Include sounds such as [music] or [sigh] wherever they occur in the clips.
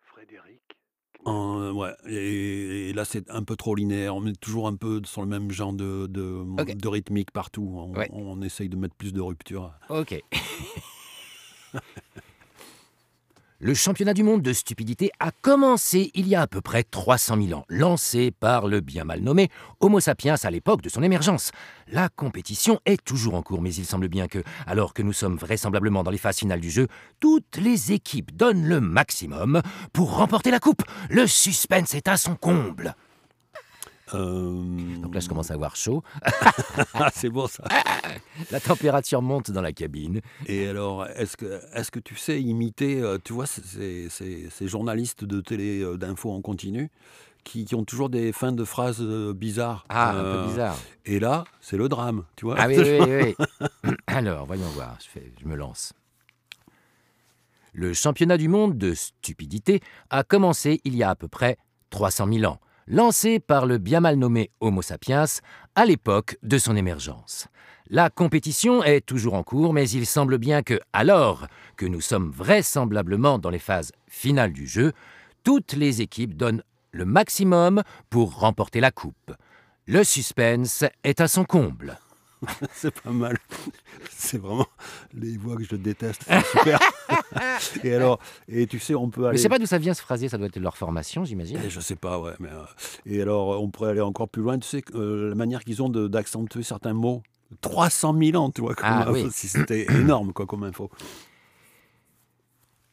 Frédéric Euh, ouais, et, et là c'est un peu trop linéaire. On est toujours un peu sur le même genre de, de, rythmique partout. On, Ouais. on essaye de mettre plus de rupture. Ok. [laughs] Le championnat du monde de stupidité a commencé il y a à peu près 300 000 ans, lancé par le bien mal nommé Homo sapiens à l'époque de son émergence. La compétition est toujours en cours, mais il semble bien que, alors que nous sommes vraisemblablement dans les phases finales du jeu, toutes les équipes donnent le maximum pour remporter la coupe. Le suspense est à son comble. Euh, Donc là, je commence à avoir chaud. ah, [laughs] c'est bon ça. [laughs] La température monte dans la cabine. Et alors, est-ce que, est que tu sais imiter, euh, tu vois, ces, ces- ces journalistes de télé euh, d'infos en continu qui, qui ont toujours des fins de phrases euh, bizarres. Ah, un Euh, peu bizarre. Et là, c'est le drame, tu vois. Ah oui, oui, oui. oui. [laughs] [coughs] Alors, voyons voir, je, fais- je me lance. Le championnat du monde de stupidité a commencé il y a à peu près 300 000 ans, lancé par le bien mal nommé Homo sapiens à l'époque de son émergence. La compétition est toujours en cours, mais il semble bien que, alors que nous sommes vraisemblablement dans les phases finales du jeu, toutes les équipes donnent le maximum pour remporter la coupe. Le suspense est à son comble. [laughs] c'est pas mal. C'est vraiment les voix que je déteste. C'est super. [laughs] et alors, et tu sais, on peut Mais aller. je sais pas d'où ça vient ce phrasier, ça doit être leur formation, j'imagine. Et je sais pas, ouais. Mais, euh, et alors, on pourrait aller encore plus loin. Tu sais, euh, la manière qu'ils ont d'accentuer certains mots. 300 000 ans, tu vois. Comme, Ah, oui. si C'était [clears throat] énorme, quoi, comme info.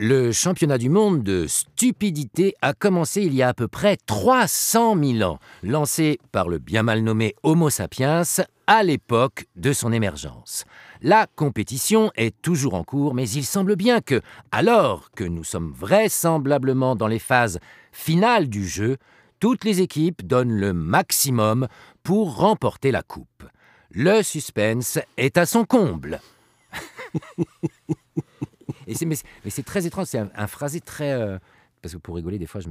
Le championnat du monde de stupidité a commencé il y a à peu près 300 000 ans, lancé par le bien mal nommé Homo sapiens à l'époque de son émergence. La compétition est toujours en cours, mais il semble bien que, alors que nous sommes vraisemblablement dans les phases finales du jeu, toutes les équipes donnent le maximum pour remporter la coupe. Le suspense est à son comble. [laughs] Et mais, c'est- très étrange, c'est un, un phrasé très... euh, parce que pour rigoler, des fois, je,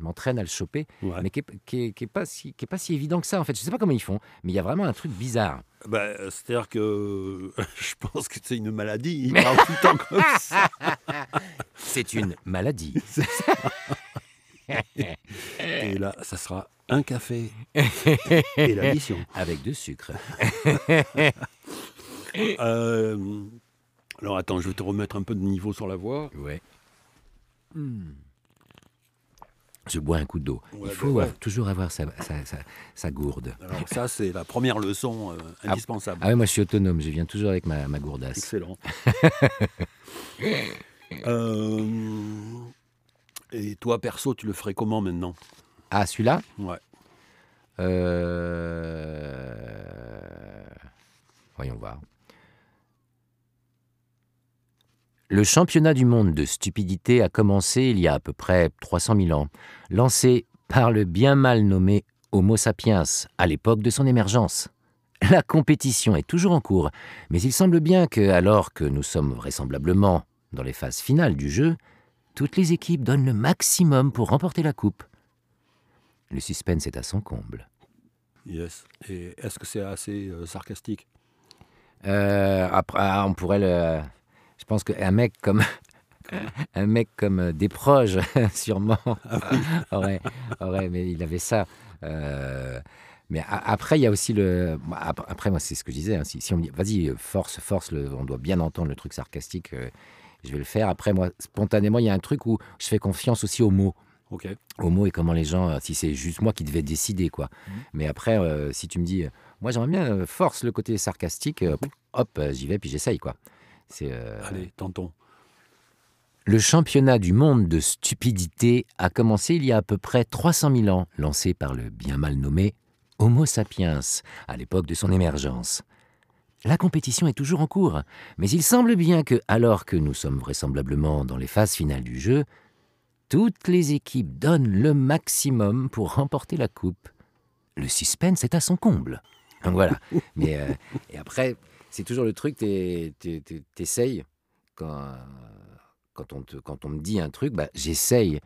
m'entraîne à le choper, Ouais. mais qui n'est qui est- qui est pas si, pas évident que ça, en fait. Je ne sais pas comment ils font, mais il y a vraiment un truc bizarre. Bah, euh, C'est-à-dire que [laughs] je pense que c'est une maladie. Ils parlent tout le temps comme ça. [laughs] C'est une maladie. [laughs] Et là, ça sera un café et la mission. Avec de sucre. Euh, alors attends, je vais te remettre un peu de niveau sur la voix. Ouais. Je bois un coup d'eau. Ouais, il faut bah ouais. euh, toujours avoir sa, sa- sa- sa gourde. Alors ça, c'est la première leçon euh, indispensable. Ah ouais, moi je suis autonome, je viens toujours avec ma, ma gourdasse. Excellent. [laughs] Euh, et toi, perso, tu le ferais comment maintenant? Ah, celui-là? Ouais. Euh... Voyons voir. Le championnat du monde de stupidité a commencé il y a à peu près 300 000 ans, lancé par le bien mal nommé Homo sapiens à l'époque de son émergence. La compétition est toujours en cours, mais il semble bien que, alors que nous sommes vraisemblablement dans les phases finales du jeu, toutes les équipes donnent le maximum pour remporter la coupe. Le suspense est à son comble. Yes. Et est-ce que c'est assez euh, sarcastique? Euh, après, ah, on pourrait le. Je pense qu'un mec comme. [laughs] Un mec comme euh, Desproges, [laughs] sûrement, [laughs] aurait, aurait, mais il avait ça. Euh, mais a- après, il y a aussi le. Après, moi, c'est ce que je disais. hein, si, si on me dit, vas-y, euh, force, force, le, on doit bien entendre le truc sarcastique, euh, je vais le faire. Après, moi, spontanément, il y a un truc où je fais confiance aussi aux mots. Ok. Aux mots et comment les gens. Si c'est juste moi qui devais décider, quoi. Mais après, euh, si tu me dis, moi, j'aimerais bien force le côté sarcastique, euh, hop, j'y vais, puis j'essaye, quoi. Euh, Allez, tentons. le championnat du monde de stupidité a commencé il y a à peu près 300 000 ans, lancé par le bien mal nommé Homo sapiens à l'époque de son émergence. La compétition est toujours en cours, mais il semble bien que, alors que nous sommes vraisemblablement dans les phases finales du jeu, toutes les équipes donnent le maximum pour remporter la coupe. Le suspense est à son comble. Donc voilà. [laughs] Mais euh, et après, c'est toujours le truc, t'es- t'es- t'es- t'essayes. Quand, quand on, quand on me dit un truc, bah, j'essaye